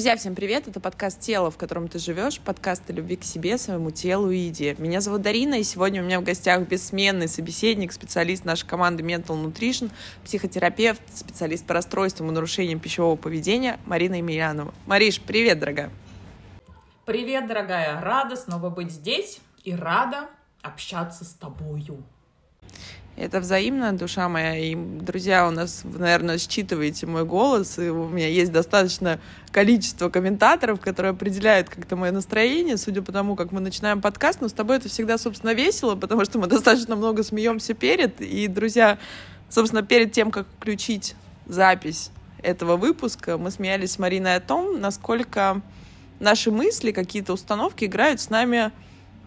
Друзья, всем привет! Это подкаст «Тело, в котором ты живешь», подкаст о любви к себе, своему телу и еде. Меня зовут Дарина, и сегодня у меня в гостях бессменный собеседник, специалист нашей команды Mental Nutrition, психотерапевт, специалист по расстройствам и нарушениям пищевого поведения Марина Емельянова. Мариш, привет, дорогая! Привет, дорогая! Рада снова быть здесь и рада общаться с тобою. Это взаимно, душа моя. И, друзья, у нас, вы, наверное, считываете мой голос, и у меня есть достаточно количество комментаторов, которые определяют как-то мое настроение, судя по тому, как мы начинаем подкаст. Но с тобой это всегда, собственно, весело, потому что мы достаточно много смеемся перед. И, друзья, собственно, перед тем, как включить запись этого выпуска, мы смеялись с Мариной о том, насколько наши мысли, какие-то установки играют с нами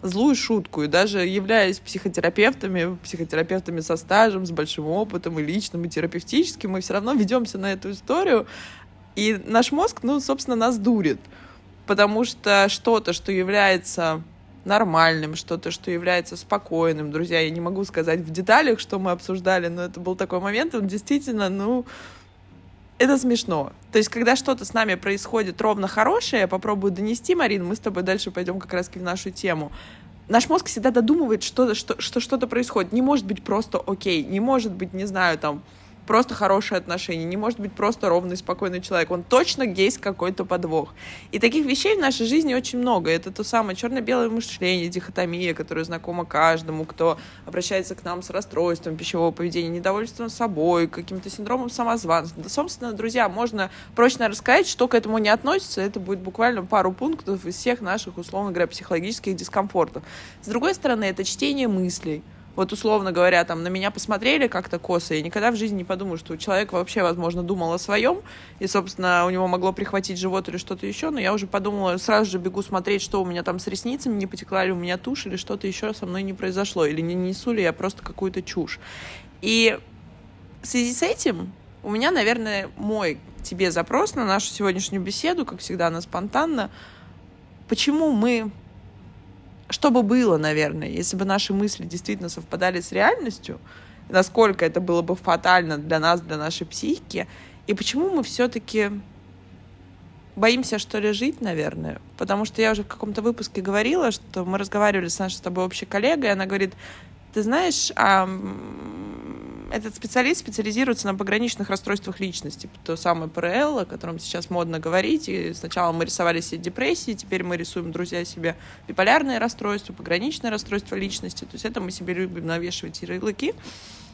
злую шутку. И даже являясь психотерапевтами, психотерапевтами со стажем, с большим опытом и личным, и терапевтическим, мы все равно ведемся на эту историю. И наш мозг, ну, собственно, нас дурит. Потому что что-то, что является нормальным, что-то, что является спокойным. Друзья, я не могу сказать в деталях, что мы обсуждали, но это был такой момент, он действительно, ну, это смешно. То есть, когда что-то с нами происходит ровно хорошее, я попробую донести, Марин, мы с тобой дальше пойдем как раз в нашу тему. Наш мозг всегда додумывает, что, что, что что-то происходит. Не может быть просто окей, не может быть, не знаю, там, просто хорошие отношения, не может быть просто ровный, спокойный человек. Он точно есть какой-то подвох. И таких вещей в нашей жизни очень много. Это то самое черно-белое мышление, дихотомия, которая знакома каждому, кто обращается к нам с расстройством пищевого поведения, недовольством собой, каким-то синдромом самозванца. Да, собственно, друзья, можно прочно рассказать, что к этому не относится. Это будет буквально пару пунктов из всех наших, условно говоря, психологических дискомфортов. С другой стороны, это чтение мыслей вот условно говоря, там на меня посмотрели как-то косо, я никогда в жизни не подумаю, что человек вообще, возможно, думал о своем, и, собственно, у него могло прихватить живот или что-то еще, но я уже подумала, сразу же бегу смотреть, что у меня там с ресницами, не потекла ли у меня тушь, или что-то еще со мной не произошло, или не несу ли я просто какую-то чушь. И в связи с этим у меня, наверное, мой тебе запрос на нашу сегодняшнюю беседу, как всегда, она спонтанно. Почему мы что бы было, наверное, если бы наши мысли действительно совпадали с реальностью, насколько это было бы фатально для нас, для нашей психики, и почему мы все-таки боимся, что ли, жить, наверное. Потому что я уже в каком-то выпуске говорила, что мы разговаривали с нашей с тобой общей коллегой, и она говорит, ты знаешь, а этот специалист специализируется на пограничных расстройствах личности, то самое ПРЛ, о котором сейчас модно говорить. И сначала мы рисовали себе депрессии, теперь мы рисуем, друзья, себе биполярные расстройства, пограничные расстройства личности. То есть это мы себе любим навешивать ярлыки.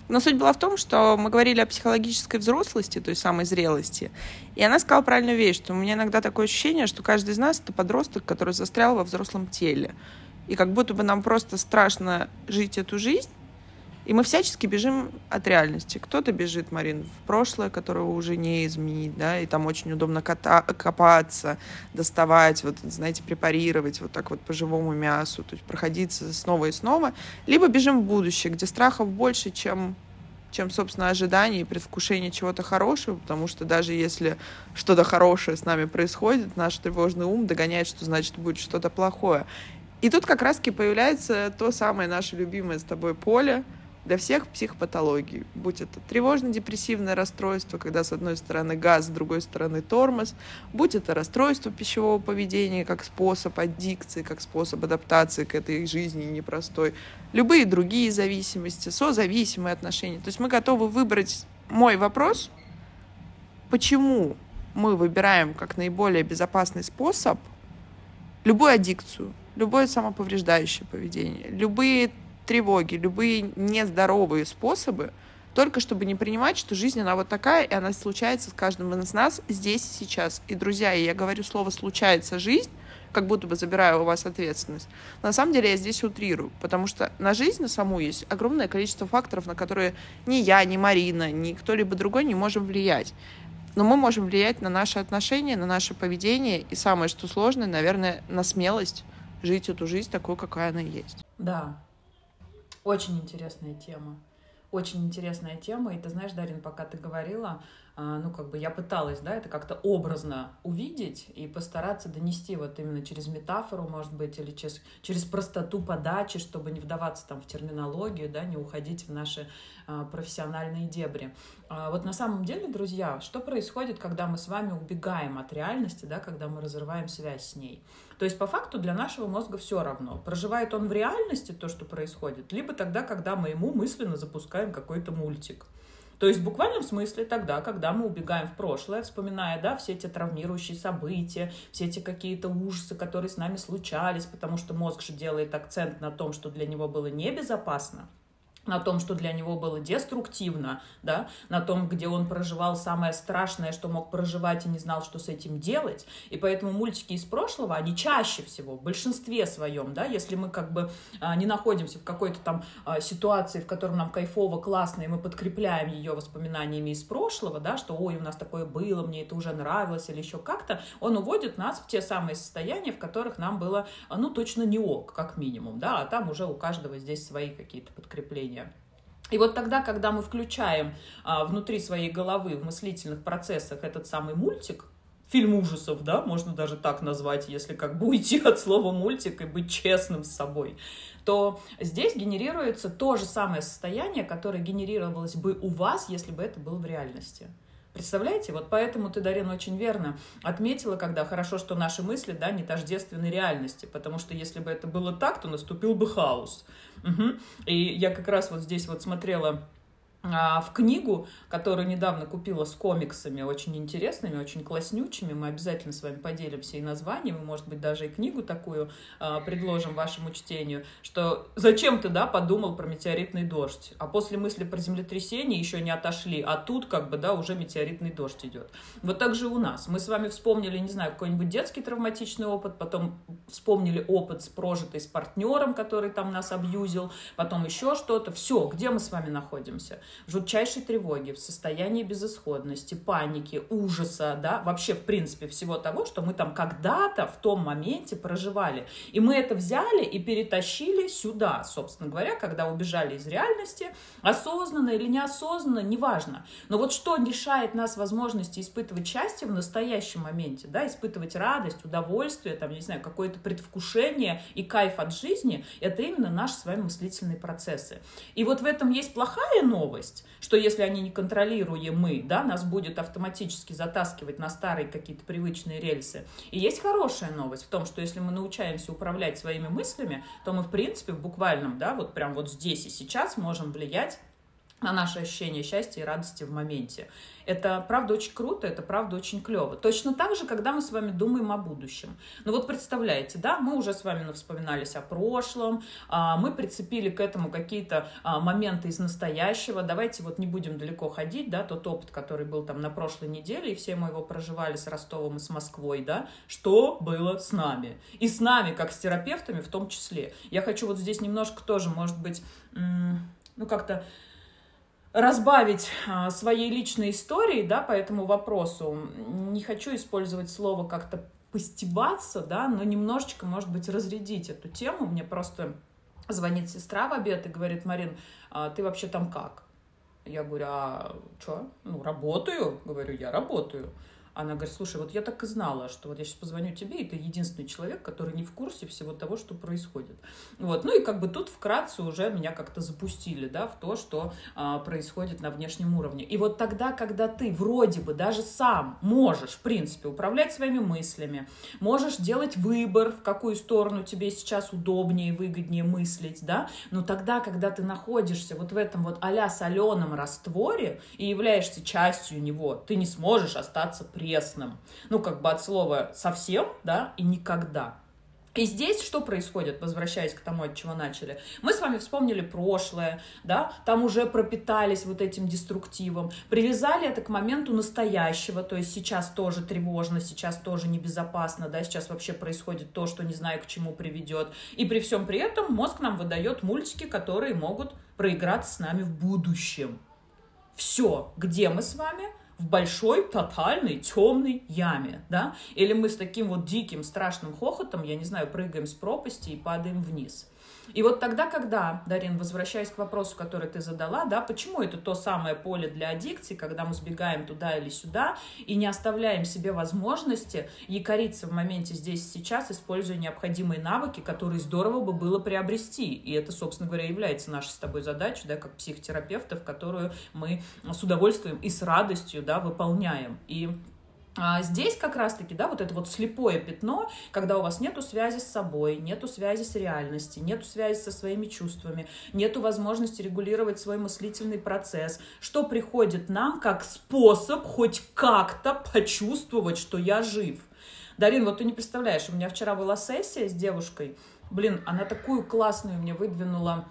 Но суть была в том, что мы говорили о психологической взрослости, той самой зрелости. И она сказала правильную вещь, что у меня иногда такое ощущение, что каждый из нас — это подросток, который застрял во взрослом теле. И как будто бы нам просто страшно жить эту жизнь, и мы всячески бежим от реальности. Кто-то бежит, Марин, в прошлое, которого уже не изменить, да, и там очень удобно кота- копаться, доставать, вот, знаете, препарировать вот так вот по живому мясу, то есть проходиться снова и снова. Либо бежим в будущее, где страхов больше, чем чем, собственно, ожидание и предвкушение чего-то хорошего, потому что даже если что-то хорошее с нами происходит, наш тревожный ум догоняет, что значит будет что-то плохое. И тут как раз-таки появляется то самое наше любимое с тобой поле, для всех психопатологий, будь это тревожно-депрессивное расстройство, когда с одной стороны газ, с другой стороны тормоз, будь это расстройство пищевого поведения как способ аддикции, как способ адаптации к этой жизни непростой, любые другие зависимости, созависимые отношения. То есть мы готовы выбрать мой вопрос, почему мы выбираем как наиболее безопасный способ любую аддикцию, любое самоповреждающее поведение, любые тревоги, любые нездоровые способы, только чтобы не принимать, что жизнь, она вот такая, и она случается с каждым из нас здесь и сейчас. И, друзья, я говорю слово «случается жизнь», как будто бы забираю у вас ответственность. На самом деле я здесь утрирую, потому что на жизнь, на саму есть огромное количество факторов, на которые ни я, ни Марина, ни кто-либо другой не можем влиять. Но мы можем влиять на наши отношения, на наше поведение, и самое, что сложное, наверное, на смелость жить эту жизнь такой, какая она есть. Да, очень интересная тема. Очень интересная тема. И ты знаешь, Дарин, пока ты говорила, а, ну, как бы я пыталась, да, это как-то образно увидеть и постараться донести вот именно через метафору, может быть, или через, через простоту подачи, чтобы не вдаваться там в терминологию, да, не уходить в наши а, профессиональные дебри. А, вот на самом деле, друзья, что происходит, когда мы с вами убегаем от реальности, да, когда мы разрываем связь с ней? То есть, по факту, для нашего мозга все равно, проживает он в реальности то, что происходит, либо тогда, когда мы ему мысленно запускаем какой-то мультик. То есть в буквальном смысле тогда, когда мы убегаем в прошлое, вспоминая, да, все эти травмирующие события, все эти какие-то ужасы, которые с нами случались, потому что мозг же делает акцент на том, что для него было небезопасно, на том, что для него было деструктивно, да, на том, где он проживал самое страшное, что мог проживать и не знал, что с этим делать. И поэтому мультики из прошлого, они чаще всего, в большинстве своем, да, если мы как бы а, не находимся в какой-то там а, ситуации, в которой нам кайфово, классно, и мы подкрепляем ее воспоминаниями из прошлого, да, что ой, у нас такое было, мне это уже нравилось или еще как-то, он уводит нас в те самые состояния, в которых нам было, ну, точно не ок, как минимум, да, а там уже у каждого здесь свои какие-то подкрепления мышления. И вот тогда, когда мы включаем а, внутри своей головы в мыслительных процессах этот самый мультик, фильм ужасов, да, можно даже так назвать, если как бы уйти от слова мультик и быть честным с собой, то здесь генерируется то же самое состояние, которое генерировалось бы у вас, если бы это было в реальности. Представляете? Вот поэтому ты, Дарина, очень верно отметила, когда хорошо, что наши мысли, да, не тождественны реальности, потому что если бы это было так, то наступил бы хаос. Угу. И я как раз вот здесь вот смотрела в книгу, которую недавно купила с комиксами, очень интересными, очень класснючими. Мы обязательно с вами поделимся и названием, и, может быть, даже и книгу такую а, предложим вашему чтению, что зачем ты, да, подумал про метеоритный дождь, а после мысли про землетрясение еще не отошли, а тут, как бы, да, уже метеоритный дождь идет. Вот так же у нас. Мы с вами вспомнили, не знаю, какой-нибудь детский травматичный опыт, потом вспомнили опыт с прожитый с партнером, который там нас абьюзил, потом еще что-то. Все, где мы с вами находимся? Жутчайшей тревоге, в состоянии безысходности, паники, ужаса, да, вообще, в принципе, всего того, что мы там когда-то в том моменте проживали. И мы это взяли и перетащили сюда, собственно говоря, когда убежали из реальности, осознанно или неосознанно, неважно. Но вот что лишает нас возможности испытывать счастье в настоящем моменте, да, испытывать радость, удовольствие, там, не знаю, какое-то предвкушение и кайф от жизни, это именно наши с вами мыслительные процессы. И вот в этом есть плохая новость, новость, что если они не контролируемы, да, нас будет автоматически затаскивать на старые какие-то привычные рельсы. И есть хорошая новость в том, что если мы научаемся управлять своими мыслями, то мы, в принципе, в буквальном, да, вот прям вот здесь и сейчас можем влиять на наше ощущение счастья и радости в моменте. Это правда очень круто, это правда очень клево. Точно так же, когда мы с вами думаем о будущем. Ну вот представляете, да, мы уже с вами вспоминались о прошлом, а, мы прицепили к этому какие-то а, моменты из настоящего. Давайте вот не будем далеко ходить, да, тот опыт, который был там на прошлой неделе, и все мы его проживали с Ростовом и с Москвой, да, что было с нами. И с нами, как с терапевтами в том числе. Я хочу вот здесь немножко тоже, может быть, ну как-то разбавить а, своей личной историей, да, по этому вопросу. Не хочу использовать слово как-то постебаться, да, но немножечко, может быть, разрядить эту тему. Мне просто звонит сестра в обед и говорит, Марин, а ты вообще там как? Я говорю, а что? Ну, работаю. Говорю, я работаю. Она говорит, слушай, вот я так и знала, что вот я сейчас позвоню тебе, и ты единственный человек, который не в курсе всего того, что происходит. Вот. Ну и как бы тут вкратце уже меня как-то запустили, да, в то, что а, происходит на внешнем уровне. И вот тогда, когда ты вроде бы даже сам можешь, в принципе, управлять своими мыслями, можешь делать выбор, в какую сторону тебе сейчас удобнее выгоднее мыслить, да, но тогда, когда ты находишься вот в этом вот а-ля соленом растворе и являешься частью него, ты не сможешь остаться пресным. Ну, как бы от слова совсем, да, и никогда. И здесь что происходит, возвращаясь к тому, от чего начали? Мы с вами вспомнили прошлое, да, там уже пропитались вот этим деструктивом, привязали это к моменту настоящего, то есть сейчас тоже тревожно, сейчас тоже небезопасно, да, сейчас вообще происходит то, что не знаю, к чему приведет. И при всем при этом мозг нам выдает мультики, которые могут проиграться с нами в будущем. Все, где мы с вами – в большой, тотальной, темной яме, да? Или мы с таким вот диким, страшным хохотом, я не знаю, прыгаем с пропасти и падаем вниз. И вот тогда, когда, Дарин, возвращаясь к вопросу, который ты задала, да, почему это то самое поле для аддикции, когда мы сбегаем туда или сюда и не оставляем себе возможности якориться в моменте здесь и сейчас, используя необходимые навыки, которые здорово бы было приобрести. И это, собственно говоря, является нашей с тобой задачей, да, как психотерапевтов, которую мы с удовольствием и с радостью, да, выполняем. И а здесь как раз-таки, да, вот это вот слепое пятно, когда у вас нету связи с собой, нету связи с реальностью, нету связи со своими чувствами, нету возможности регулировать свой мыслительный процесс, что приходит нам как способ хоть как-то почувствовать, что я жив. Дарин, вот ты не представляешь, у меня вчера была сессия с девушкой, блин, она такую классную мне выдвинула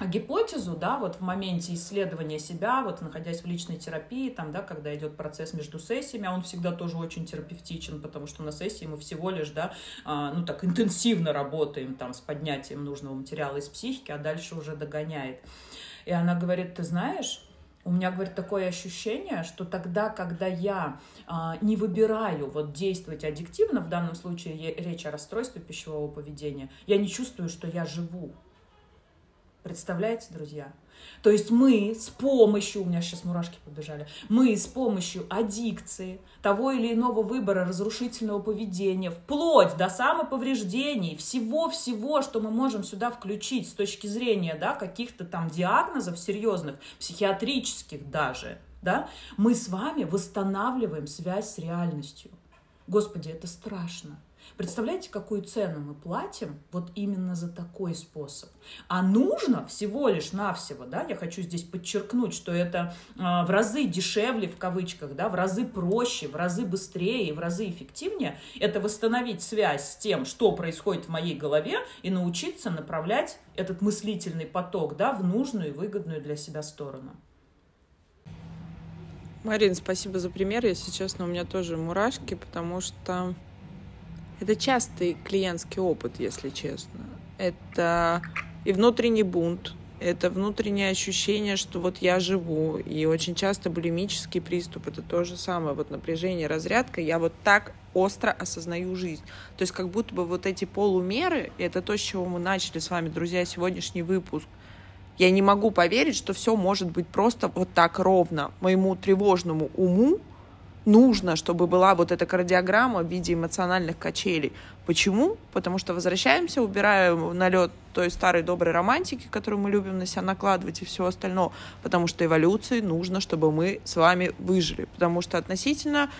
гипотезу, да, вот в моменте исследования себя, вот находясь в личной терапии, там, да, когда идет процесс между сессиями, а он всегда тоже очень терапевтичен, потому что на сессии мы всего лишь, да, а, ну так интенсивно работаем там с поднятием нужного материала из психики, а дальше уже догоняет. И она говорит, ты знаешь, у меня, говорит, такое ощущение, что тогда, когда я а, не выбираю вот действовать аддиктивно, в данном случае речь о расстройстве пищевого поведения, я не чувствую, что я живу. Представляете, друзья? То есть мы с помощью, у меня сейчас мурашки побежали, мы с помощью аддикции, того или иного выбора разрушительного поведения, вплоть до самоповреждений, всего-всего, что мы можем сюда включить с точки зрения да, каких-то там диагнозов серьезных, психиатрических даже, да, мы с вами восстанавливаем связь с реальностью. Господи, это страшно. Представляете, какую цену мы платим вот именно за такой способ? А нужно всего лишь навсего, да, я хочу здесь подчеркнуть, что это э, в разы дешевле, в кавычках, да, в разы проще, в разы быстрее в разы эффективнее, это восстановить связь с тем, что происходит в моей голове и научиться направлять этот мыслительный поток, да, в нужную и выгодную для себя сторону. Марин, спасибо за пример. Если честно, у меня тоже мурашки, потому что это частый клиентский опыт, если честно. Это и внутренний бунт, это внутреннее ощущение, что вот я живу, и очень часто булимический приступ, это то же самое, вот напряжение, разрядка, я вот так остро осознаю жизнь. То есть как будто бы вот эти полумеры, это то, с чего мы начали с вами, друзья, сегодняшний выпуск, я не могу поверить, что все может быть просто вот так ровно. Моему тревожному уму нужно, чтобы была вот эта кардиограмма в виде эмоциональных качелей. Почему? Потому что возвращаемся, убираем налет той старой доброй романтики, которую мы любим на себя накладывать и все остальное. Потому что эволюции нужно, чтобы мы с вами выжили. Потому что относительно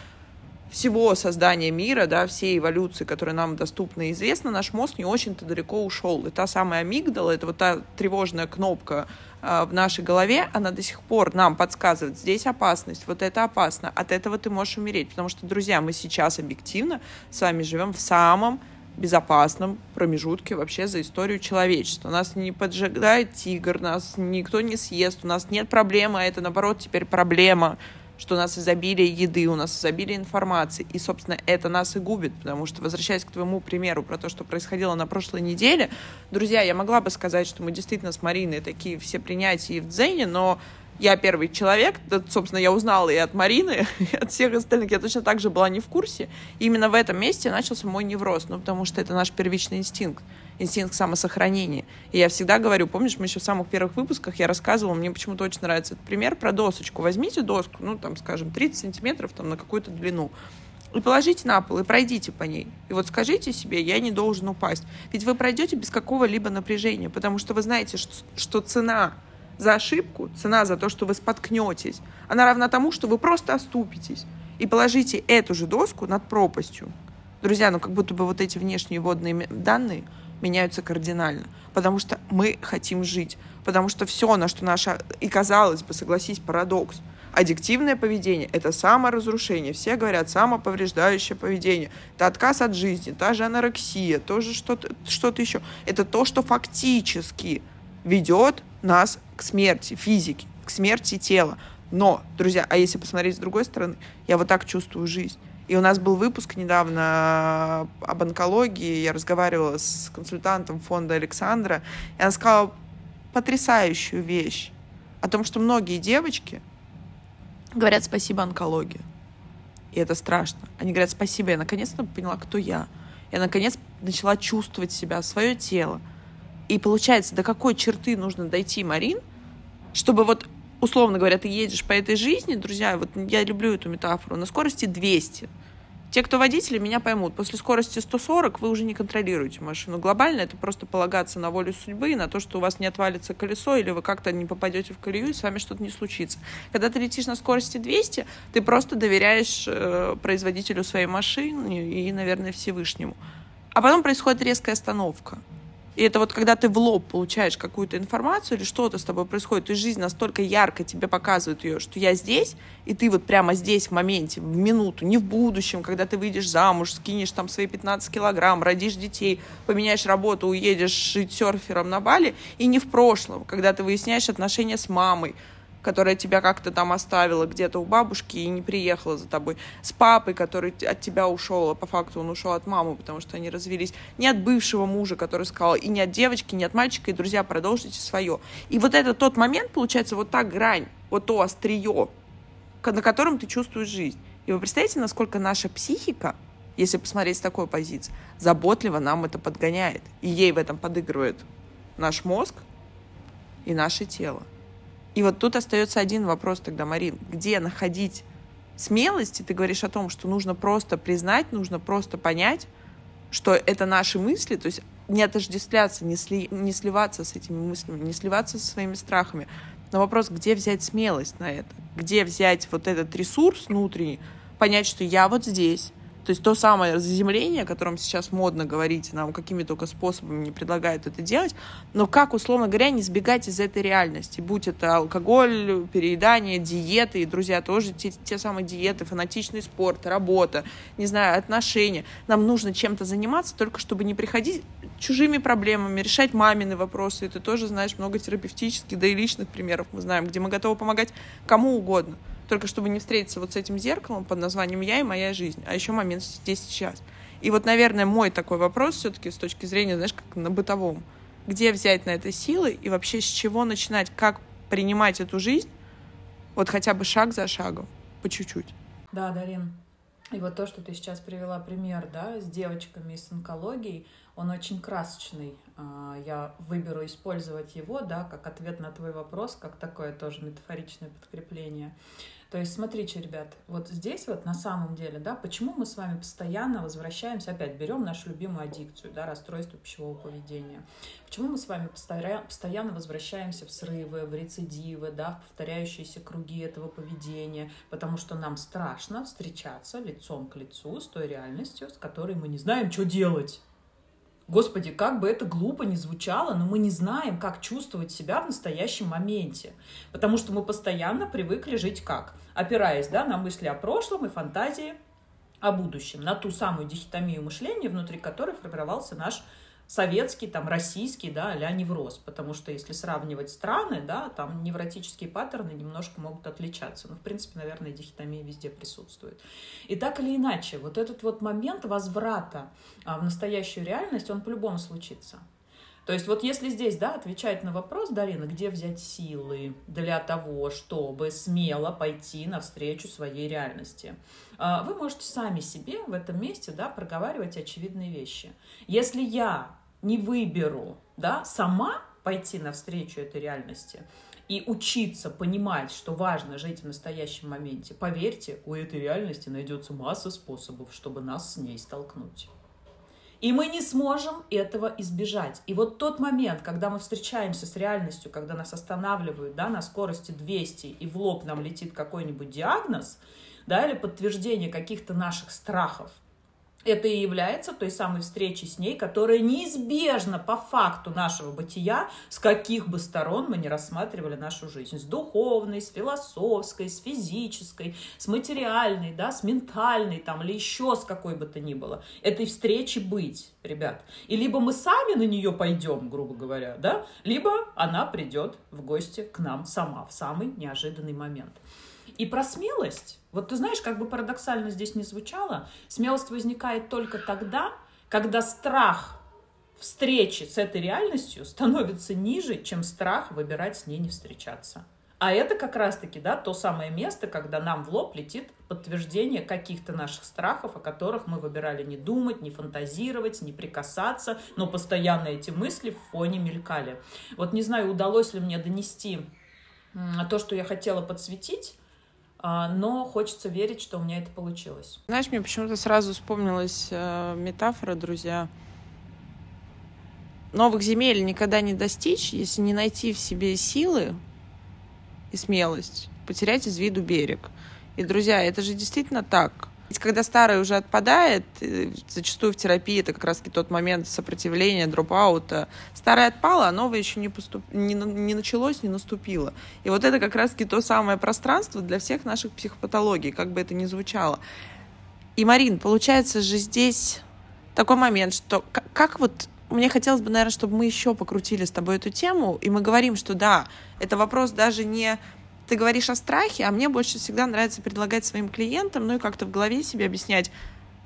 всего создания мира, да, всей эволюции, которая нам доступна и известна, наш мозг не очень-то далеко ушел. И та самая амигдала, это вот та тревожная кнопка э, в нашей голове, она до сих пор нам подсказывает, здесь опасность, вот это опасно, от этого ты можешь умереть. Потому что, друзья, мы сейчас объективно с вами живем в самом безопасном промежутке вообще за историю человечества. Нас не поджигает тигр, нас никто не съест, у нас нет проблемы, а это, наоборот, теперь проблема что у нас изобилие еды, у нас изобилие информации. И, собственно, это нас и губит, потому что, возвращаясь к твоему примеру про то, что происходило на прошлой неделе, друзья, я могла бы сказать, что мы действительно с Мариной такие все принятия в дзене, но я первый человек, собственно, я узнала и от Марины, и от всех остальных, я точно так же была не в курсе. И именно в этом месте начался мой невроз, ну, потому что это наш первичный инстинкт инстинкт самосохранения. И я всегда говорю, помнишь, мы еще в самых первых выпусках я рассказывала, мне почему-то очень нравится этот пример про досочку. Возьмите доску, ну, там, скажем, 30 сантиметров там, на какую-то длину, и положите на пол, и пройдите по ней. И вот скажите себе, я не должен упасть. Ведь вы пройдете без какого-либо напряжения, потому что вы знаете, что, что цена за ошибку, цена за то, что вы споткнетесь, она равна тому, что вы просто оступитесь. И положите эту же доску над пропастью. Друзья, ну как будто бы вот эти внешние водные данные – меняются кардинально. Потому что мы хотим жить. Потому что все, на что наша... И казалось бы, согласись, парадокс. Аддиктивное поведение – это саморазрушение. Все говорят, самоповреждающее поведение. Это отказ от жизни, та же анорексия, тоже что-то что еще. Это то, что фактически ведет нас к смерти физики, к смерти тела. Но, друзья, а если посмотреть с другой стороны, я вот так чувствую жизнь. И у нас был выпуск недавно об онкологии. Я разговаривала с консультантом фонда Александра, и она сказала потрясающую вещь о том, что многие девочки говорят спасибо онкологии. И это страшно. Они говорят спасибо, я наконец-то поняла, кто я. Я наконец начала чувствовать себя, свое тело. И получается, до какой черты нужно дойти, Марин, чтобы вот, условно говоря, ты едешь по этой жизни, друзья, вот я люблю эту метафору, на скорости 200. Те, кто водители, меня поймут. После скорости 140 вы уже не контролируете машину. Глобально это просто полагаться на волю судьбы, на то, что у вас не отвалится колесо, или вы как-то не попадете в колею, и с вами что-то не случится. Когда ты летишь на скорости 200, ты просто доверяешь э, производителю своей машины и, наверное, Всевышнему. А потом происходит резкая остановка. И это вот когда ты в лоб получаешь какую-то информацию или что-то с тобой происходит, и жизнь настолько ярко тебе показывает ее, что я здесь, и ты вот прямо здесь, в моменте, в минуту, не в будущем, когда ты выйдешь замуж, скинешь там свои 15 килограмм, родишь детей, поменяешь работу, уедешь жить серфером на Бали, и не в прошлом, когда ты выясняешь отношения с мамой, которая тебя как-то там оставила где-то у бабушки и не приехала за тобой, с папой, который от тебя ушел, а по факту он ушел от мамы, потому что они развелись, не от бывшего мужа, который сказал, и не от девочки, не от мальчика, и, друзья, продолжите свое. И вот это тот момент, получается, вот та грань, вот то острие, на котором ты чувствуешь жизнь. И вы представляете, насколько наша психика, если посмотреть с такой позиции, заботливо нам это подгоняет. И ей в этом подыгрывает наш мозг и наше тело. И вот тут остается один вопрос тогда, Марин, где находить смелость, и ты говоришь о том, что нужно просто признать, нужно просто понять, что это наши мысли, то есть не отождествляться, не, сли, не сливаться с этими мыслями, не сливаться со своими страхами. Но вопрос, где взять смелость на это? Где взять вот этот ресурс внутренний, понять, что я вот здесь, то есть то самое заземление, о котором сейчас модно говорить, нам какими только способами не предлагают это делать, но как, условно говоря, не сбегать из этой реальности, будь это алкоголь, переедание, диеты, и, друзья, тоже те, те самые диеты, фанатичный спорт, работа, не знаю, отношения. Нам нужно чем-то заниматься, только чтобы не приходить чужими проблемами, решать мамины вопросы. И ты тоже знаешь много терапевтических, да и личных примеров мы знаем, где мы готовы помогать кому угодно только чтобы не встретиться вот с этим зеркалом под названием «Я и моя жизнь», а еще момент здесь сейчас. И вот, наверное, мой такой вопрос все-таки с точки зрения, знаешь, как на бытовом. Где взять на это силы и вообще с чего начинать, как принимать эту жизнь, вот хотя бы шаг за шагом, по чуть-чуть. Да, Дарин. И вот то, что ты сейчас привела пример, да, с девочками с онкологией, он очень красочный. А, я выберу использовать его, да, как ответ на твой вопрос, как такое тоже метафоричное подкрепление. То есть, смотрите, ребят, вот здесь вот на самом деле, да, почему мы с вами постоянно возвращаемся, опять берем нашу любимую аддикцию, да, расстройство пищевого поведения. Почему мы с вами постоянно возвращаемся в срывы, в рецидивы, да, в повторяющиеся круги этого поведения, потому что нам страшно встречаться лицом к лицу с той реальностью, с которой мы не знаем, что делать. Господи, как бы это глупо ни звучало, но мы не знаем, как чувствовать себя в настоящем моменте. Потому что мы постоянно привыкли жить как? Опираясь да, на мысли о прошлом и фантазии о будущем, на ту самую дихотомию мышления, внутри которой формировался наш советский, там, российский, да, а невроз, потому что если сравнивать страны, да, там невротические паттерны немножко могут отличаться. Но, в принципе, наверное, дихотомия везде присутствует. И так или иначе, вот этот вот момент возврата а, в настоящую реальность, он по-любому случится. То есть вот если здесь, да, отвечать на вопрос, Дарина, где взять силы для того, чтобы смело пойти навстречу своей реальности, а, вы можете сами себе в этом месте, да, проговаривать очевидные вещи. Если я не выберу, да, сама пойти навстречу этой реальности и учиться понимать, что важно жить в настоящем моменте, поверьте, у этой реальности найдется масса способов, чтобы нас с ней столкнуть. И мы не сможем этого избежать. И вот тот момент, когда мы встречаемся с реальностью, когда нас останавливают да, на скорости 200, и в лоб нам летит какой-нибудь диагноз, да, или подтверждение каких-то наших страхов, это и является той самой встречей с ней, которая неизбежна по факту нашего бытия, с каких бы сторон мы не рассматривали нашу жизнь. С духовной, с философской, с физической, с материальной, да, с ментальной там, или еще с какой бы то ни было. Этой встречи быть, ребят. И либо мы сами на нее пойдем, грубо говоря, да, либо она придет в гости к нам сама в самый неожиданный момент. И про смелость, вот ты знаешь, как бы парадоксально здесь не звучало, смелость возникает только тогда, когда страх встречи с этой реальностью становится ниже, чем страх выбирать с ней не встречаться. А это как раз-таки, да, то самое место, когда нам в лоб летит подтверждение каких-то наших страхов, о которых мы выбирали не думать, не фантазировать, не прикасаться, но постоянно эти мысли в фоне мелькали. Вот не знаю, удалось ли мне донести то, что я хотела подсветить, но хочется верить, что у меня это получилось. Знаешь, мне почему-то сразу вспомнилась э, метафора, друзья. Новых земель никогда не достичь, если не найти в себе силы и смелость потерять из виду берег. И, друзья, это же действительно так. Ведь когда старое уже отпадает, э, зачастую в терапии это как раз тот момент сопротивления, дропаута. Старое отпало, а новое еще не, поступ... не, не началось, не наступило. И вот это как раз то самое пространство для всех наших психопатологий, как бы это ни звучало. И, Марин, получается же здесь такой момент, что как, как вот мне хотелось бы, наверное, чтобы мы еще покрутили с тобой эту тему, и мы говорим, что да, это вопрос даже не ты говоришь о страхе, а мне больше всегда нравится предлагать своим клиентам, ну и как-то в голове себе объяснять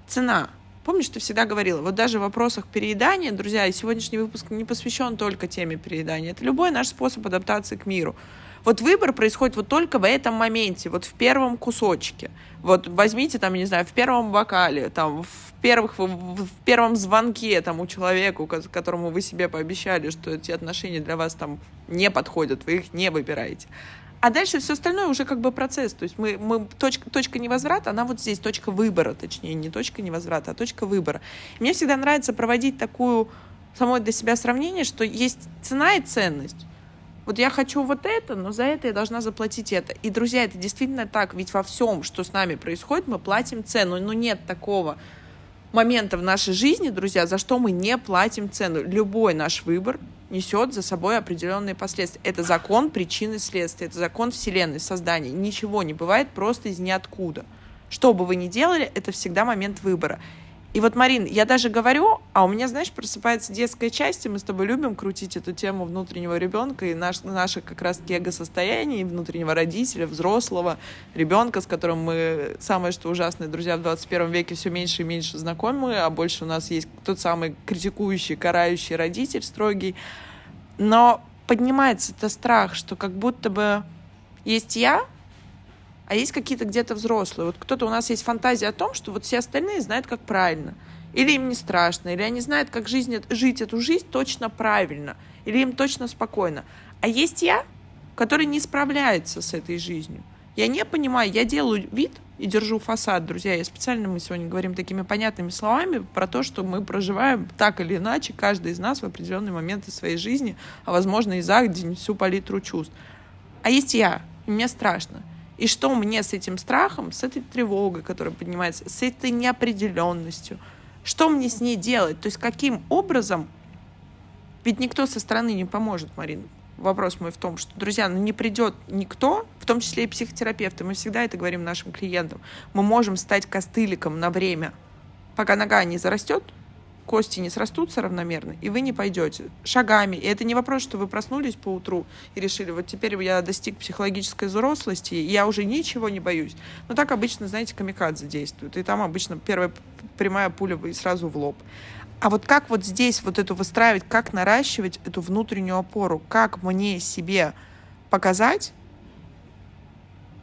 цена. Помнишь, ты всегда говорила, вот даже в вопросах переедания, друзья, и сегодняшний выпуск не посвящен только теме переедания. Это любой наш способ адаптации к миру. Вот выбор происходит вот только в этом моменте, вот в первом кусочке. Вот возьмите там, не знаю, в первом бокале, там, в первых, в, первом звонке там у человека, которому вы себе пообещали, что эти отношения для вас там не подходят, вы их не выбираете. А дальше все остальное уже как бы процесс. То есть мы, мы точка, точка невозврата, она вот здесь, точка выбора, точнее, не точка невозврата, а точка выбора. Мне всегда нравится проводить такую самой для себя сравнение, что есть цена и ценность. Вот я хочу вот это, но за это я должна заплатить это. И, друзья, это действительно так, ведь во всем, что с нами происходит, мы платим цену. Но нет такого момента в нашей жизни, друзья, за что мы не платим цену. Любой наш выбор несет за собой определенные последствия. Это закон причины следствия, это закон Вселенной, создания. Ничего не бывает просто из ниоткуда. Что бы вы ни делали, это всегда момент выбора. И вот, Марин, я даже говорю, а у меня, знаешь, просыпается детская часть, и мы с тобой любим крутить эту тему внутреннего ребенка и наш, наше как раз эго-состояние внутреннего родителя, взрослого ребенка, с которым мы, самое что ужасное, друзья, в 21 веке все меньше и меньше знакомы, а больше у нас есть тот самый критикующий, карающий родитель строгий. Но поднимается это страх, что как будто бы есть я, а есть какие-то где-то взрослые. Вот кто-то у нас есть фантазия о том, что вот все остальные знают, как правильно. Или им не страшно, или они знают, как жизнь, жить эту жизнь точно правильно, или им точно спокойно. А есть я, который не справляется с этой жизнью. Я не понимаю, я делаю вид и держу фасад, друзья. Я специально мы сегодня говорим такими понятными словами про то, что мы проживаем так или иначе, каждый из нас в определенные моменты своей жизни, а возможно и за день всю палитру чувств. А есть я, и мне страшно. И что мне с этим страхом, с этой тревогой, которая поднимается, с этой неопределенностью, что мне с ней делать? То есть каким образом, ведь никто со стороны не поможет, Марина. Вопрос мой в том, что, друзья, ну не придет никто, в том числе и психотерапевты, мы всегда это говорим нашим клиентам, мы можем стать костыликом на время, пока нога не зарастет, кости не срастутся равномерно, и вы не пойдете шагами. И это не вопрос, что вы проснулись по утру и решили, вот теперь я достиг психологической взрослости, и я уже ничего не боюсь. Но так обычно, знаете, камикадзе действуют. И там обычно первая прямая пуля и сразу в лоб. А вот как вот здесь вот эту выстраивать, как наращивать эту внутреннюю опору, как мне себе показать,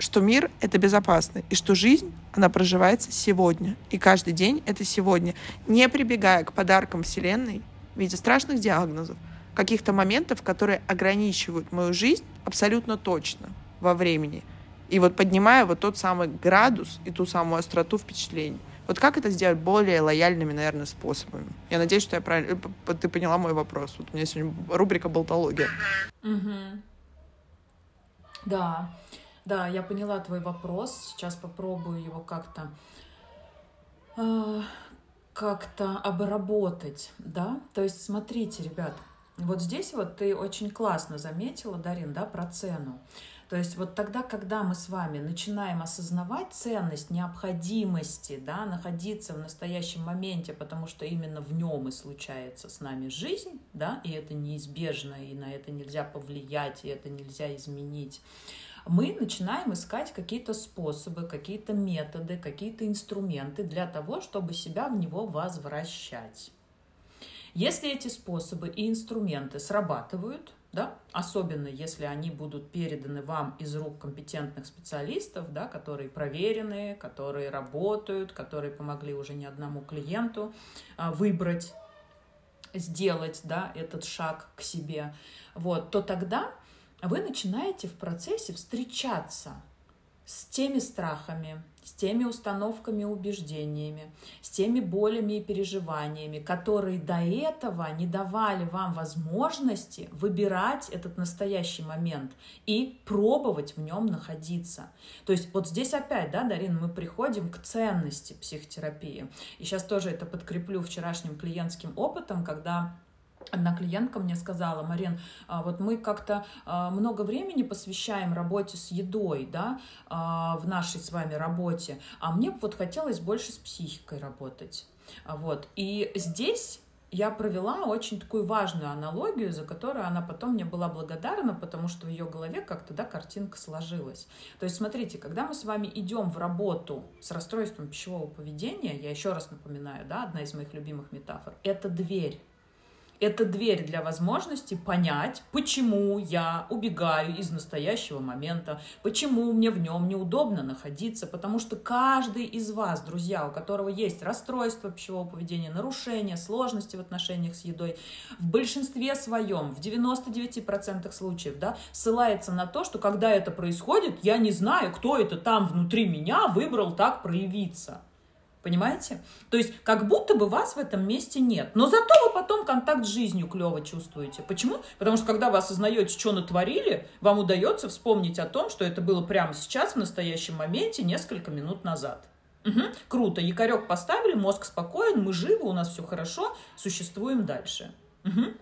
что мир — это безопасно, и что жизнь, она проживается сегодня, и каждый день — это сегодня, не прибегая к подаркам Вселенной в виде страшных диагнозов, каких-то моментов, которые ограничивают мою жизнь абсолютно точно во времени, и вот поднимая вот тот самый градус и ту самую остроту впечатлений. Вот как это сделать более лояльными, наверное, способами? Я надеюсь, что я правильно... Ты поняла мой вопрос. Вот у меня сегодня рубрика «Болтология». Угу. Да. Да, я поняла твой вопрос. Сейчас попробую его как-то э, как-то обработать, да. То есть, смотрите, ребят, вот здесь вот ты очень классно заметила, Дарин, да, про цену. То есть вот тогда, когда мы с вами начинаем осознавать ценность необходимости да, находиться в настоящем моменте, потому что именно в нем и случается с нами жизнь, да, и это неизбежно, и на это нельзя повлиять, и это нельзя изменить, мы начинаем искать какие-то способы, какие-то методы, какие-то инструменты для того, чтобы себя в него возвращать. Если эти способы и инструменты срабатывают, да, особенно если они будут переданы вам из рук компетентных специалистов, да, которые проверены, которые работают, которые помогли уже не одному клиенту а, выбрать, сделать да, этот шаг к себе, вот, то тогда вы начинаете в процессе встречаться с теми страхами, с теми установками убеждениями, с теми болями и переживаниями, которые до этого не давали вам возможности выбирать этот настоящий момент и пробовать в нем находиться. То есть вот здесь опять, да, Дарин, мы приходим к ценности психотерапии. И сейчас тоже это подкреплю вчерашним клиентским опытом, когда Одна клиентка мне сказала, Марин, а вот мы как-то а, много времени посвящаем работе с едой, да, а, в нашей с вами работе, а мне вот хотелось больше с психикой работать. Вот. И здесь я провела очень такую важную аналогию, за которую она потом мне была благодарна, потому что в ее голове как-то, да, картинка сложилась. То есть, смотрите, когда мы с вами идем в работу с расстройством пищевого поведения, я еще раз напоминаю, да, одна из моих любимых метафор, это дверь это дверь для возможности понять, почему я убегаю из настоящего момента, почему мне в нем неудобно находиться, потому что каждый из вас, друзья, у которого есть расстройство пищевого поведения, нарушения, сложности в отношениях с едой, в большинстве своем, в 99% случаев, да, ссылается на то, что когда это происходит, я не знаю, кто это там внутри меня выбрал так проявиться. Понимаете? То есть как будто бы вас в этом месте нет. Но зато вы потом контакт с жизнью клево чувствуете. Почему? Потому что когда вы осознаете, что натворили, вам удается вспомнить о том, что это было прямо сейчас, в настоящем моменте, несколько минут назад. Угу. Круто, якорек поставили, мозг спокоен, мы живы, у нас все хорошо, существуем дальше. Угу.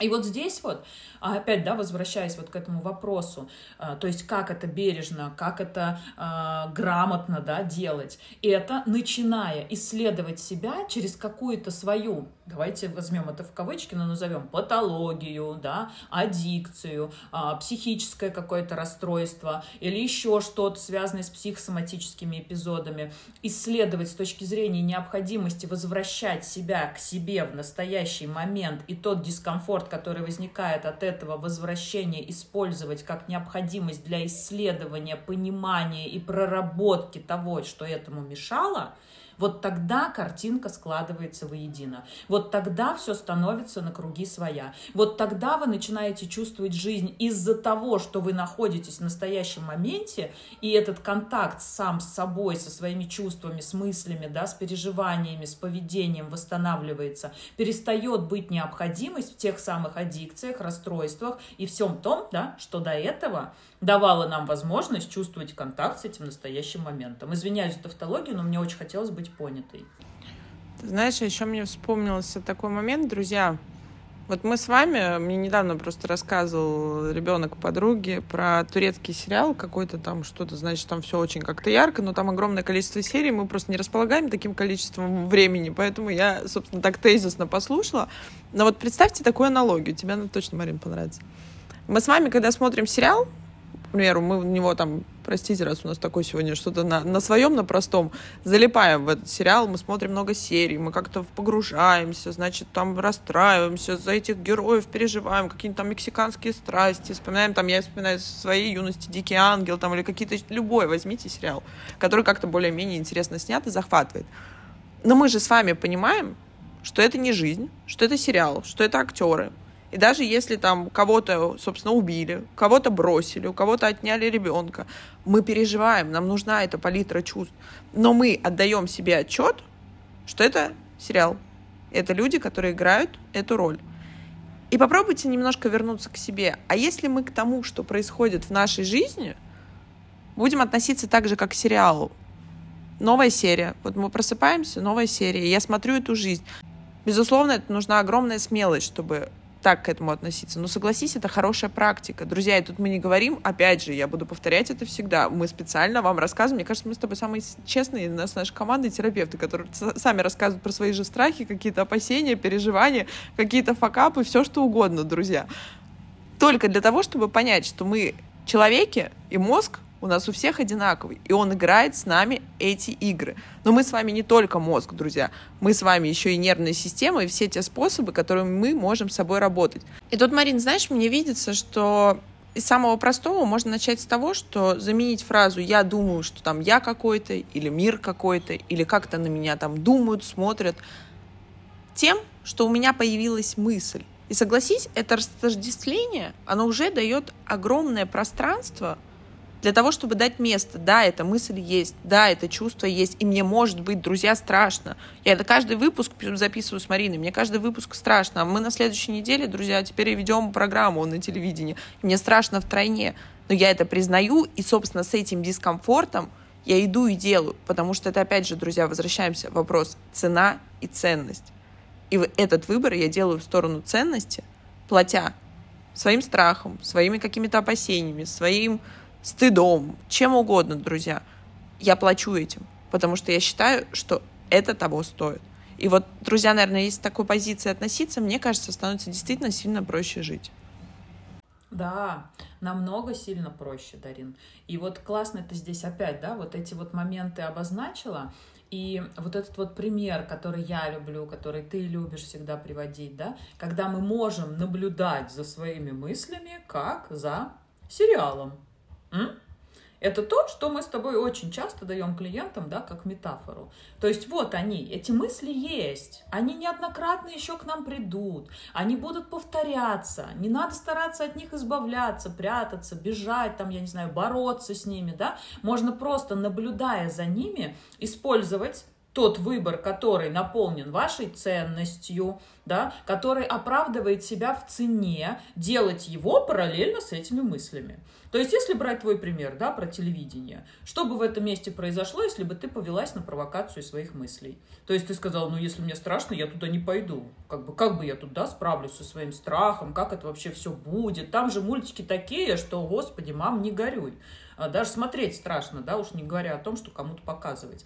И вот здесь вот, а опять, да, возвращаясь вот к этому вопросу, а, то есть как это бережно, как это э, грамотно, да, делать, это начиная исследовать себя через какую-то свою давайте возьмем это в кавычки, но назовем патологию, да, аддикцию, а, психическое какое-то расстройство или еще что-то связанное с психосоматическими эпизодами, исследовать с точки зрения необходимости возвращать себя к себе в настоящий момент и тот дискомфорт, который возникает от этого возвращения, использовать как необходимость для исследования, понимания и проработки того, что этому мешало – вот тогда картинка складывается воедино. Вот тогда все становится на круги своя. Вот тогда вы начинаете чувствовать жизнь из-за того, что вы находитесь в настоящем моменте, и этот контакт сам с собой, со своими чувствами, с мыслями, да, с переживаниями, с поведением восстанавливается, перестает быть необходимость в тех самых аддикциях, расстройствах и всем том, да, что до этого давало нам возможность чувствовать контакт с этим настоящим моментом. Извиняюсь за тавтологию, но мне очень хотелось быть понятой. Ты знаешь, еще мне вспомнился такой момент, друзья. Вот мы с вами, мне недавно просто рассказывал ребенок подруги про турецкий сериал какой-то там, что-то, значит, там все очень как-то ярко, но там огромное количество серий, мы просто не располагаем таким количеством времени, поэтому я, собственно, так тезисно послушала. Но вот представьте такую аналогию, тебе она точно, Марин, понравится. Мы с вами, когда смотрим сериал, примеру, мы в него там, простите, раз у нас такой сегодня что-то на, на своем, на простом, залипаем в этот сериал, мы смотрим много серий, мы как-то погружаемся, значит, там расстраиваемся, за этих героев переживаем, какие-то там мексиканские страсти, вспоминаем, там, я вспоминаю своей юности «Дикий ангел», там, или какие-то, любой, возьмите сериал, который как-то более-менее интересно снят и захватывает. Но мы же с вами понимаем, что это не жизнь, что это сериал, что это актеры, и даже если там кого-то, собственно, убили, кого-то бросили, у кого-то отняли ребенка, мы переживаем, нам нужна эта палитра чувств. Но мы отдаем себе отчет, что это сериал. Это люди, которые играют эту роль. И попробуйте немножко вернуться к себе. А если мы к тому, что происходит в нашей жизни, будем относиться так же, как к сериалу. Новая серия. Вот мы просыпаемся, новая серия. Я смотрю эту жизнь. Безусловно, это нужна огромная смелость, чтобы так к этому относиться. Но согласись, это хорошая практика. Друзья, и тут мы не говорим, опять же, я буду повторять это всегда, мы специально вам рассказываем. Мне кажется, мы с тобой самые честные, у нас наша команда терапевты, которые сами рассказывают про свои же страхи, какие-то опасения, переживания, какие-то факапы, все что угодно, друзья. Только для того, чтобы понять, что мы человеки, и мозг у нас у всех одинаковый, и он играет с нами эти игры. Но мы с вами не только мозг, друзья, мы с вами еще и нервная система, и все те способы, которыми мы можем с собой работать. И тут, Марин, знаешь, мне видится, что из самого простого можно начать с того, что заменить фразу «я думаю, что там я какой-то» или «мир какой-то», или «как-то на меня там думают, смотрят», тем, что у меня появилась мысль. И согласись, это растождествление, оно уже дает огромное пространство для того, чтобы дать место. Да, эта мысль есть, да, это чувство есть, и мне может быть, друзья, страшно. Я это каждый выпуск записываю с Мариной, мне каждый выпуск страшно. А мы на следующей неделе, друзья, теперь ведем программу на телевидении. Мне страшно втройне. Но я это признаю, и, собственно, с этим дискомфортом я иду и делаю, потому что это, опять же, друзья, возвращаемся, вопрос цена и ценность. И этот выбор я делаю в сторону ценности, платя своим страхом, своими какими-то опасениями, своим стыдом, чем угодно, друзья. Я плачу этим, потому что я считаю, что это того стоит. И вот, друзья, наверное, если к такой позиции относиться, мне кажется, становится действительно сильно проще жить. Да, намного сильно проще, Дарин. И вот классно ты здесь опять, да, вот эти вот моменты обозначила. И вот этот вот пример, который я люблю, который ты любишь всегда приводить, да, когда мы можем наблюдать за своими мыслями, как за сериалом. Это то, что мы с тобой очень часто даем клиентам, да, как метафору. То есть вот они, эти мысли есть, они неоднократно еще к нам придут, они будут повторяться, не надо стараться от них избавляться, прятаться, бежать, там, я не знаю, бороться с ними, да, можно просто, наблюдая за ними, использовать тот выбор, который наполнен вашей ценностью, да, который оправдывает себя в цене, делать его параллельно с этими мыслями. То есть, если брать твой пример, да, про телевидение, что бы в этом месте произошло, если бы ты повелась на провокацию своих мыслей? То есть, ты сказал, ну, если мне страшно, я туда не пойду. Как бы, как бы я туда справлюсь со своим страхом, как это вообще все будет? Там же мультики такие, что, господи, мам, не горюй. А даже смотреть страшно, да, уж не говоря о том, что кому-то показывать.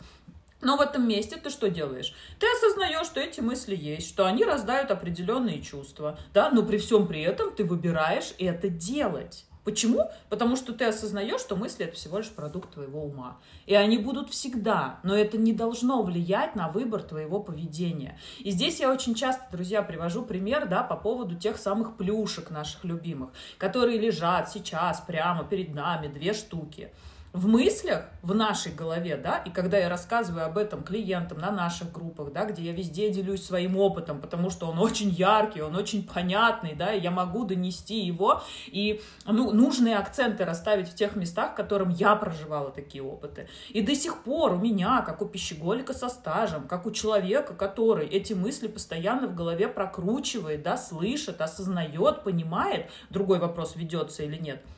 Но в этом месте ты что делаешь? Ты осознаешь, что эти мысли есть, что они раздают определенные чувства, да, но при всем при этом ты выбираешь это делать. Почему? Потому что ты осознаешь, что мысли это всего лишь продукт твоего ума. И они будут всегда, но это не должно влиять на выбор твоего поведения. И здесь я очень часто, друзья, привожу пример, да, по поводу тех самых плюшек наших любимых, которые лежат сейчас прямо перед нами, две штуки в мыслях, в нашей голове, да, и когда я рассказываю об этом клиентам на наших группах, да, где я везде делюсь своим опытом, потому что он очень яркий, он очень понятный, да, и я могу донести его, и ну, нужные акценты расставить в тех местах, в которым я проживала такие опыты. И до сих пор у меня, как у пищеголика со стажем, как у человека, который эти мысли постоянно в голове прокручивает, да, слышит, осознает, понимает, другой вопрос, ведется или нет –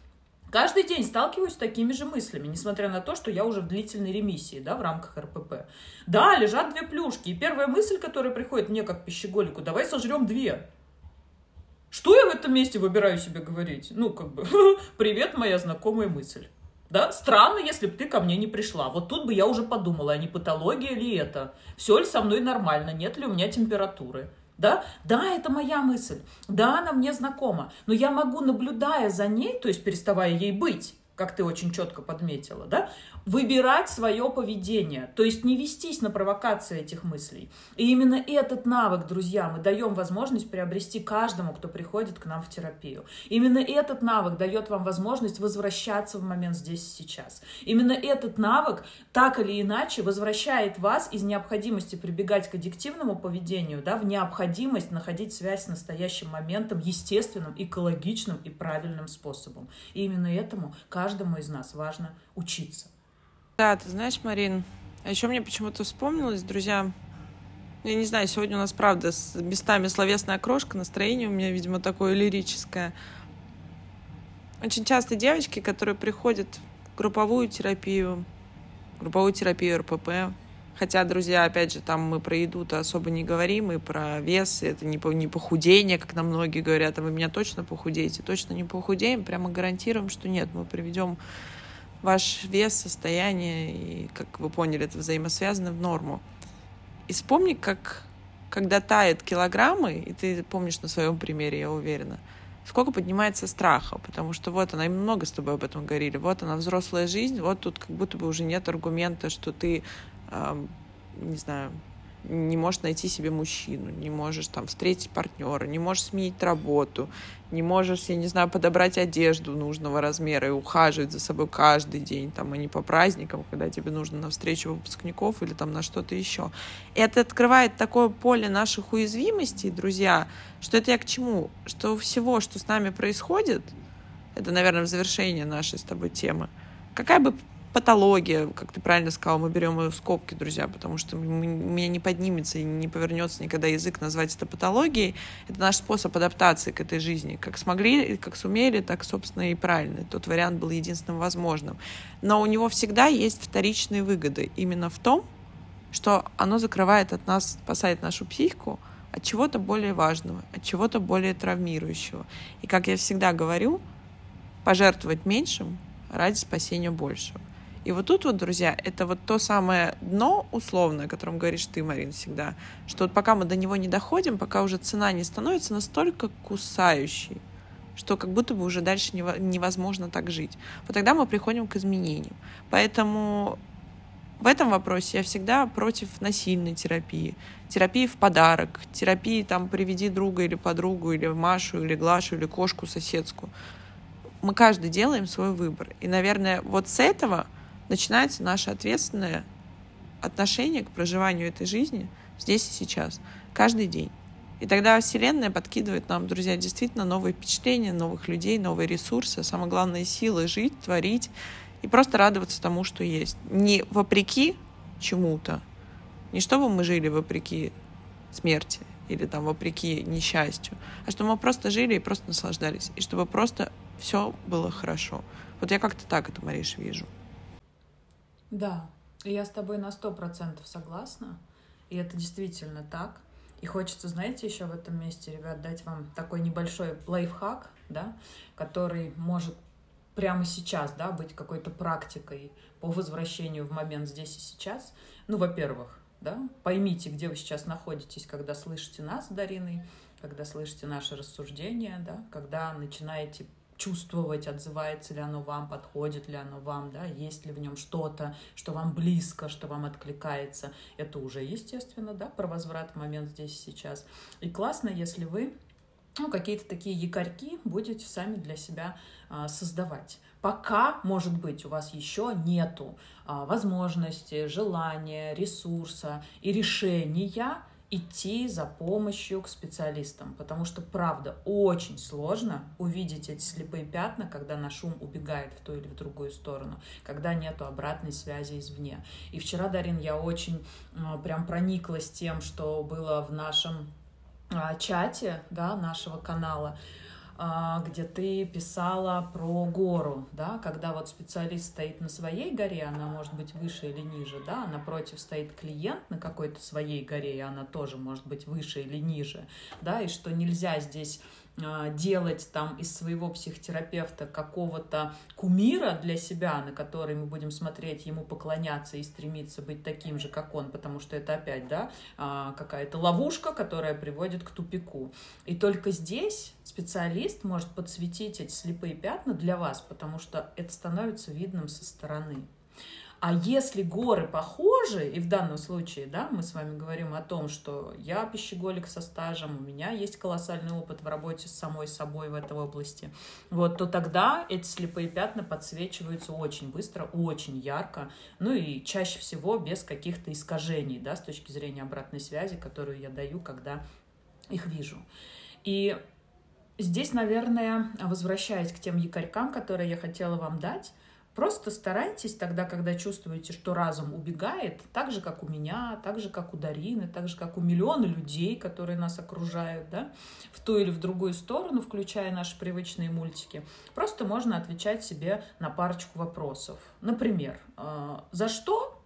Каждый день сталкиваюсь с такими же мыслями, несмотря на то, что я уже в длительной ремиссии, да, в рамках РПП. Да, лежат две плюшки, и первая мысль, которая приходит мне как пищеголику, давай сожрем две. Что я в этом месте выбираю себе говорить? Ну, как бы, привет, моя знакомая мысль. Да, странно, если бы ты ко мне не пришла. Вот тут бы я уже подумала, а не патология ли это? Все ли со мной нормально? Нет ли у меня температуры? Да? да, это моя мысль, да, она мне знакома, но я могу, наблюдая за ней, то есть переставая ей быть, как ты очень четко подметила, да, выбирать свое поведение, то есть не вестись на провокации этих мыслей. И именно этот навык, друзья, мы даем возможность приобрести каждому, кто приходит к нам в терапию. Именно этот навык дает вам возможность возвращаться в момент здесь и сейчас. Именно этот навык так или иначе возвращает вас из необходимости прибегать к аддиктивному поведению, да, в необходимость находить связь с настоящим моментом естественным, экологичным и правильным способом. И именно этому каждому из нас важно учиться. Да, ты знаешь, Марин, а еще мне почему-то вспомнилось, друзья, я не знаю, сегодня у нас, правда, с местами словесная крошка, настроение у меня, видимо, такое лирическое. Очень часто девочки, которые приходят в групповую терапию, групповую терапию РПП, хотя, друзья, опять же, там мы про еду-то особо не говорим, и про вес, это не, не похудение, как нам многие говорят, а вы меня точно похудеете, точно не похудеем, прямо гарантируем, что нет, мы приведем ваш вес, состояние, и, как вы поняли, это взаимосвязано в норму. И вспомни, как когда тают килограммы, и ты помнишь на своем примере, я уверена, сколько поднимается страха, потому что вот она, и много с тобой об этом говорили, вот она взрослая жизнь, вот тут как будто бы уже нет аргумента, что ты, не знаю, не можешь найти себе мужчину, не можешь там встретить партнера, не можешь сменить работу, не можешь, я не знаю, подобрать одежду нужного размера и ухаживать за собой каждый день, там, а не по праздникам, когда тебе нужно на встречу выпускников или там на что-то еще. Это открывает такое поле наших уязвимостей, друзья, что это я к чему? Что всего, что с нами происходит, это, наверное, в завершение нашей с тобой темы, какая бы патология, как ты правильно сказал, мы берем ее в скобки, друзья, потому что у меня не поднимется и не повернется никогда язык назвать это патологией. Это наш способ адаптации к этой жизни. Как смогли, как сумели, так, собственно, и правильно. Тот вариант был единственным возможным. Но у него всегда есть вторичные выгоды. Именно в том, что оно закрывает от нас, спасает нашу психику от чего-то более важного, от чего-то более травмирующего. И, как я всегда говорю, пожертвовать меньшим ради спасения большего. И вот тут вот, друзья, это вот то самое дно условное, о котором говоришь ты, Марин, всегда, что вот пока мы до него не доходим, пока уже цена не становится настолько кусающей, что как будто бы уже дальше невозможно так жить. Вот тогда мы приходим к изменениям. Поэтому в этом вопросе я всегда против насильной терапии. Терапии в подарок, терапии там приведи друга или подругу, или Машу, или Глашу, или кошку соседскую. Мы каждый делаем свой выбор. И, наверное, вот с этого начинается наше ответственное отношение к проживанию этой жизни здесь и сейчас, каждый день. И тогда Вселенная подкидывает нам, друзья, действительно новые впечатления, новых людей, новые ресурсы, самое главное, силы жить, творить и просто радоваться тому, что есть. Не вопреки чему-то, не чтобы мы жили вопреки смерти или там вопреки несчастью, а чтобы мы просто жили и просто наслаждались, и чтобы просто все было хорошо. Вот я как-то так это, Мариш, вижу. Да, я с тобой на сто процентов согласна, и это действительно так. И хочется, знаете, еще в этом месте, ребят, дать вам такой небольшой лайфхак, да, который может прямо сейчас, да, быть какой-то практикой по возвращению в момент здесь и сейчас. Ну, во-первых, да, поймите, где вы сейчас находитесь, когда слышите нас Дариной, когда слышите наши рассуждения, да, когда начинаете чувствовать, отзывается ли оно вам, подходит ли оно вам, да, есть ли в нем что-то, что вам близко, что вам откликается. Это уже естественно, да, про возврат в момент здесь сейчас. И классно, если вы ну, какие-то такие якорьки будете сами для себя а, создавать. Пока, может быть, у вас еще нету а, возможности, желания, ресурса и решения идти за помощью к специалистам, потому что, правда, очень сложно увидеть эти слепые пятна, когда наш ум убегает в ту или в другую сторону, когда нету обратной связи извне. И вчера, Дарин, я очень э, прям прониклась тем, что было в нашем э, чате, да, нашего канала, а, где ты писала про гору, да, когда вот специалист стоит на своей горе, она может быть выше или ниже, да, а напротив стоит клиент на какой-то своей горе, и она тоже может быть выше или ниже, да, и что нельзя здесь а, делать там из своего психотерапевта какого-то кумира для себя, на который мы будем смотреть, ему поклоняться и стремиться быть таким же, как он, потому что это опять, да, а, какая-то ловушка, которая приводит к тупику. И только здесь специалист может подсветить эти слепые пятна для вас, потому что это становится видным со стороны. А если горы похожи, и в данном случае, да, мы с вами говорим о том, что я пищеголик со стажем, у меня есть колоссальный опыт в работе с самой собой в этой области, вот, то тогда эти слепые пятна подсвечиваются очень быстро, очень ярко, ну и чаще всего без каких-то искажений, да, с точки зрения обратной связи, которую я даю, когда их вижу. И здесь, наверное, возвращаясь к тем якорькам, которые я хотела вам дать, Просто старайтесь тогда, когда чувствуете, что разум убегает, так же, как у меня, так же, как у Дарины, так же, как у миллиона людей, которые нас окружают, да, в ту или в другую сторону, включая наши привычные мультики, просто можно отвечать себе на парочку вопросов. Например, э, за что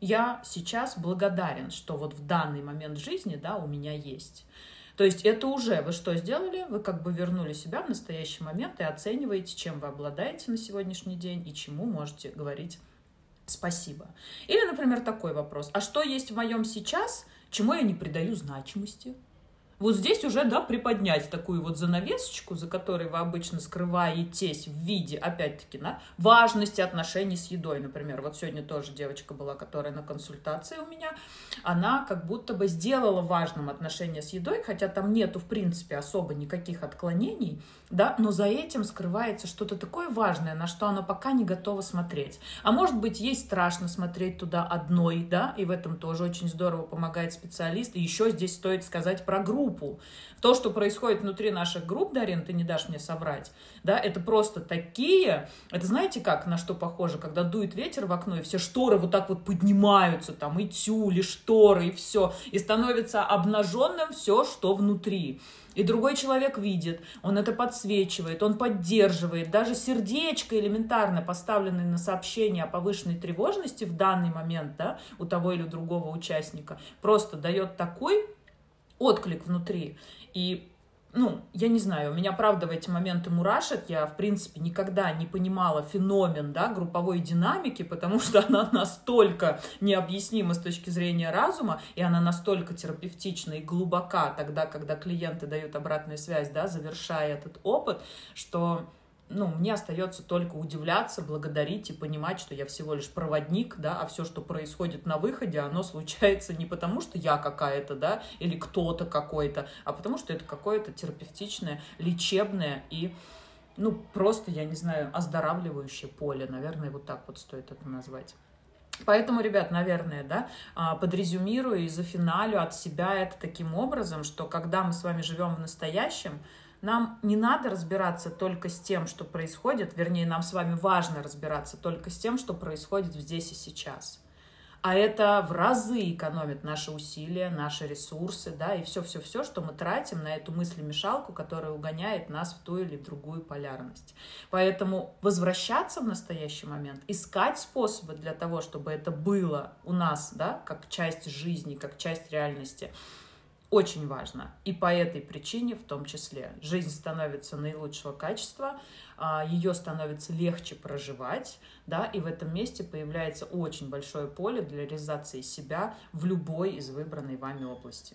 я сейчас благодарен, что вот в данный момент жизни, да, у меня есть. То есть это уже вы что сделали? Вы как бы вернули себя в настоящий момент и оцениваете, чем вы обладаете на сегодняшний день и чему можете говорить спасибо. Или, например, такой вопрос. А что есть в моем сейчас, чему я не придаю значимости? Вот здесь уже, да, приподнять такую вот занавесочку, за которой вы обычно скрываетесь в виде, опять-таки, да, важности отношений с едой, например. Вот сегодня тоже девочка была, которая на консультации у меня, она как будто бы сделала важным отношения с едой, хотя там нету, в принципе, особо никаких отклонений, да, но за этим скрывается что-то такое важное, на что она пока не готова смотреть. А может быть, ей страшно смотреть туда одной, да, и в этом тоже очень здорово помогает специалист. И еще здесь стоит сказать про группу. То, что происходит внутри наших групп, Дарин, ты не дашь мне соврать, да, это просто такие, это знаете как, на что похоже, когда дует ветер в окно, и все шторы вот так вот поднимаются, там, и тюли, шторы, и все, и становится обнаженным все, что внутри. И другой человек видит, он это подсвечивает, он поддерживает. Даже сердечко элементарно поставленное на сообщение о повышенной тревожности в данный момент да, у того или другого участника просто дает такой отклик внутри. И ну, я не знаю, у меня, правда, в эти моменты мурашек, я, в принципе, никогда не понимала феномен, да, групповой динамики, потому что она настолько необъяснима с точки зрения разума, и она настолько терапевтична и глубока тогда, когда клиенты дают обратную связь, да, завершая этот опыт, что ну, мне остается только удивляться, благодарить и понимать, что я всего лишь проводник, да, а все, что происходит на выходе, оно случается не потому, что я какая-то, да, или кто-то какой-то, а потому что это какое-то терапевтичное, лечебное и ну, просто, я не знаю, оздоравливающее поле, наверное, вот так вот стоит это назвать. Поэтому, ребят, наверное, да, а, подрезюмирую и зафиналю от себя это таким образом, что когда мы с вами живем в настоящем, нам не надо разбираться только с тем, что происходит, вернее, нам с вами важно разбираться только с тем, что происходит здесь и сейчас. А это в разы экономит наши усилия, наши ресурсы, да, и все-все-все, что мы тратим на эту мыслемешалку, которая угоняет нас в ту или другую полярность. Поэтому возвращаться в настоящий момент, искать способы для того, чтобы это было у нас, да, как часть жизни, как часть реальности – очень важно. И по этой причине в том числе. Жизнь становится наилучшего качества, а, ее становится легче проживать, да, и в этом месте появляется очень большое поле для реализации себя в любой из выбранной вами области.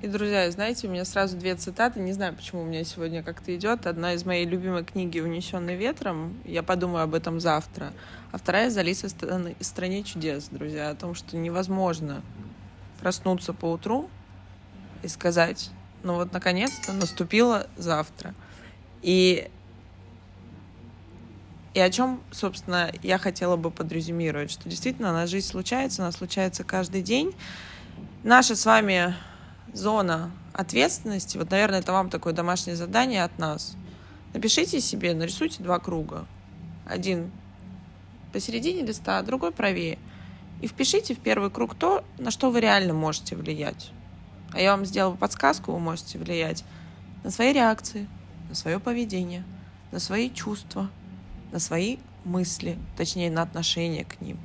И, друзья, знаете, у меня сразу две цитаты. Не знаю, почему у меня сегодня как-то идет. Одна из моей любимой книги «Унесенный ветром». Я подумаю об этом завтра. А вторая из Алисы в стране чудес, друзья. О том, что невозможно проснуться по утру и сказать, ну вот наконец-то наступило завтра. И и о чем, собственно, я хотела бы подрезюмировать, что действительно наша жизнь случается, она случается каждый день. Наша с вами зона ответственности, вот, наверное, это вам такое домашнее задание от нас. Напишите себе, нарисуйте два круга. Один посередине листа, другой правее. И впишите в первый круг то, на что вы реально можете влиять. А я вам сделала подсказку, вы можете влиять на свои реакции, на свое поведение, на свои чувства, на свои мысли, точнее, на отношение к ним,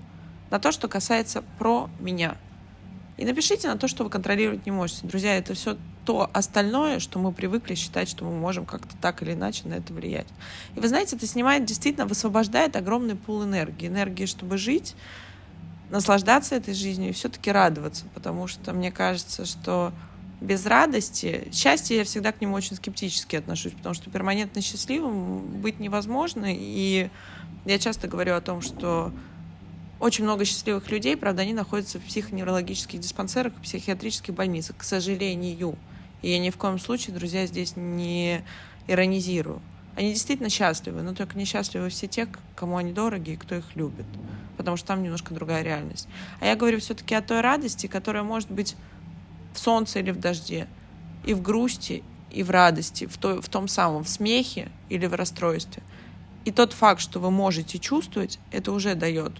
на то, что касается про меня. И напишите на то, что вы контролировать не можете. Друзья, это все то остальное, что мы привыкли считать, что мы можем как-то так или иначе на это влиять. И вы знаете, это снимает, действительно высвобождает огромный пул энергии. Энергии, чтобы жить, наслаждаться этой жизнью и все-таки радоваться, потому что мне кажется, что без радости, счастье я всегда к нему очень скептически отношусь, потому что перманентно счастливым быть невозможно, и я часто говорю о том, что очень много счастливых людей, правда, они находятся в психоневрологических диспансерах и психиатрических больницах, к сожалению. И я ни в коем случае, друзья, здесь не иронизирую. Они действительно счастливы, но только несчастливы все те, кому они дороги и кто их любит, потому что там немножко другая реальность. А я говорю все-таки о той радости, которая может быть в солнце или в дожде, и в грусти, и в радости, в, той, в том самом, в смехе или в расстройстве. И тот факт, что вы можете чувствовать, это уже дает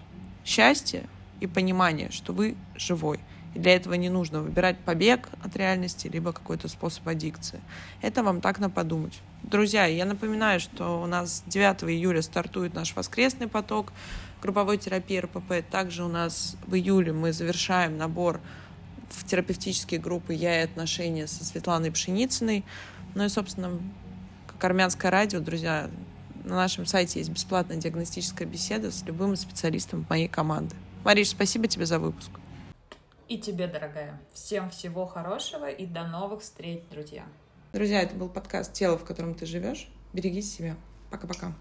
счастье и понимание, что вы живой. И для этого не нужно выбирать побег от реальности, либо какой-то способ аддикции. Это вам так на подумать. Друзья, я напоминаю, что у нас 9 июля стартует наш воскресный поток групповой терапии РПП. Также у нас в июле мы завершаем набор в терапевтические группы «Я и отношения» со Светланой Пшеницыной. Ну и, собственно, как армянское радио, друзья, на нашем сайте есть бесплатная диагностическая беседа с любым специалистом моей команды. Мариш, спасибо тебе за выпуск. И тебе, дорогая. Всем всего хорошего и до новых встреч, друзья. Друзья, это был подкаст «Тело, в котором ты живешь». Берегите себя. Пока-пока.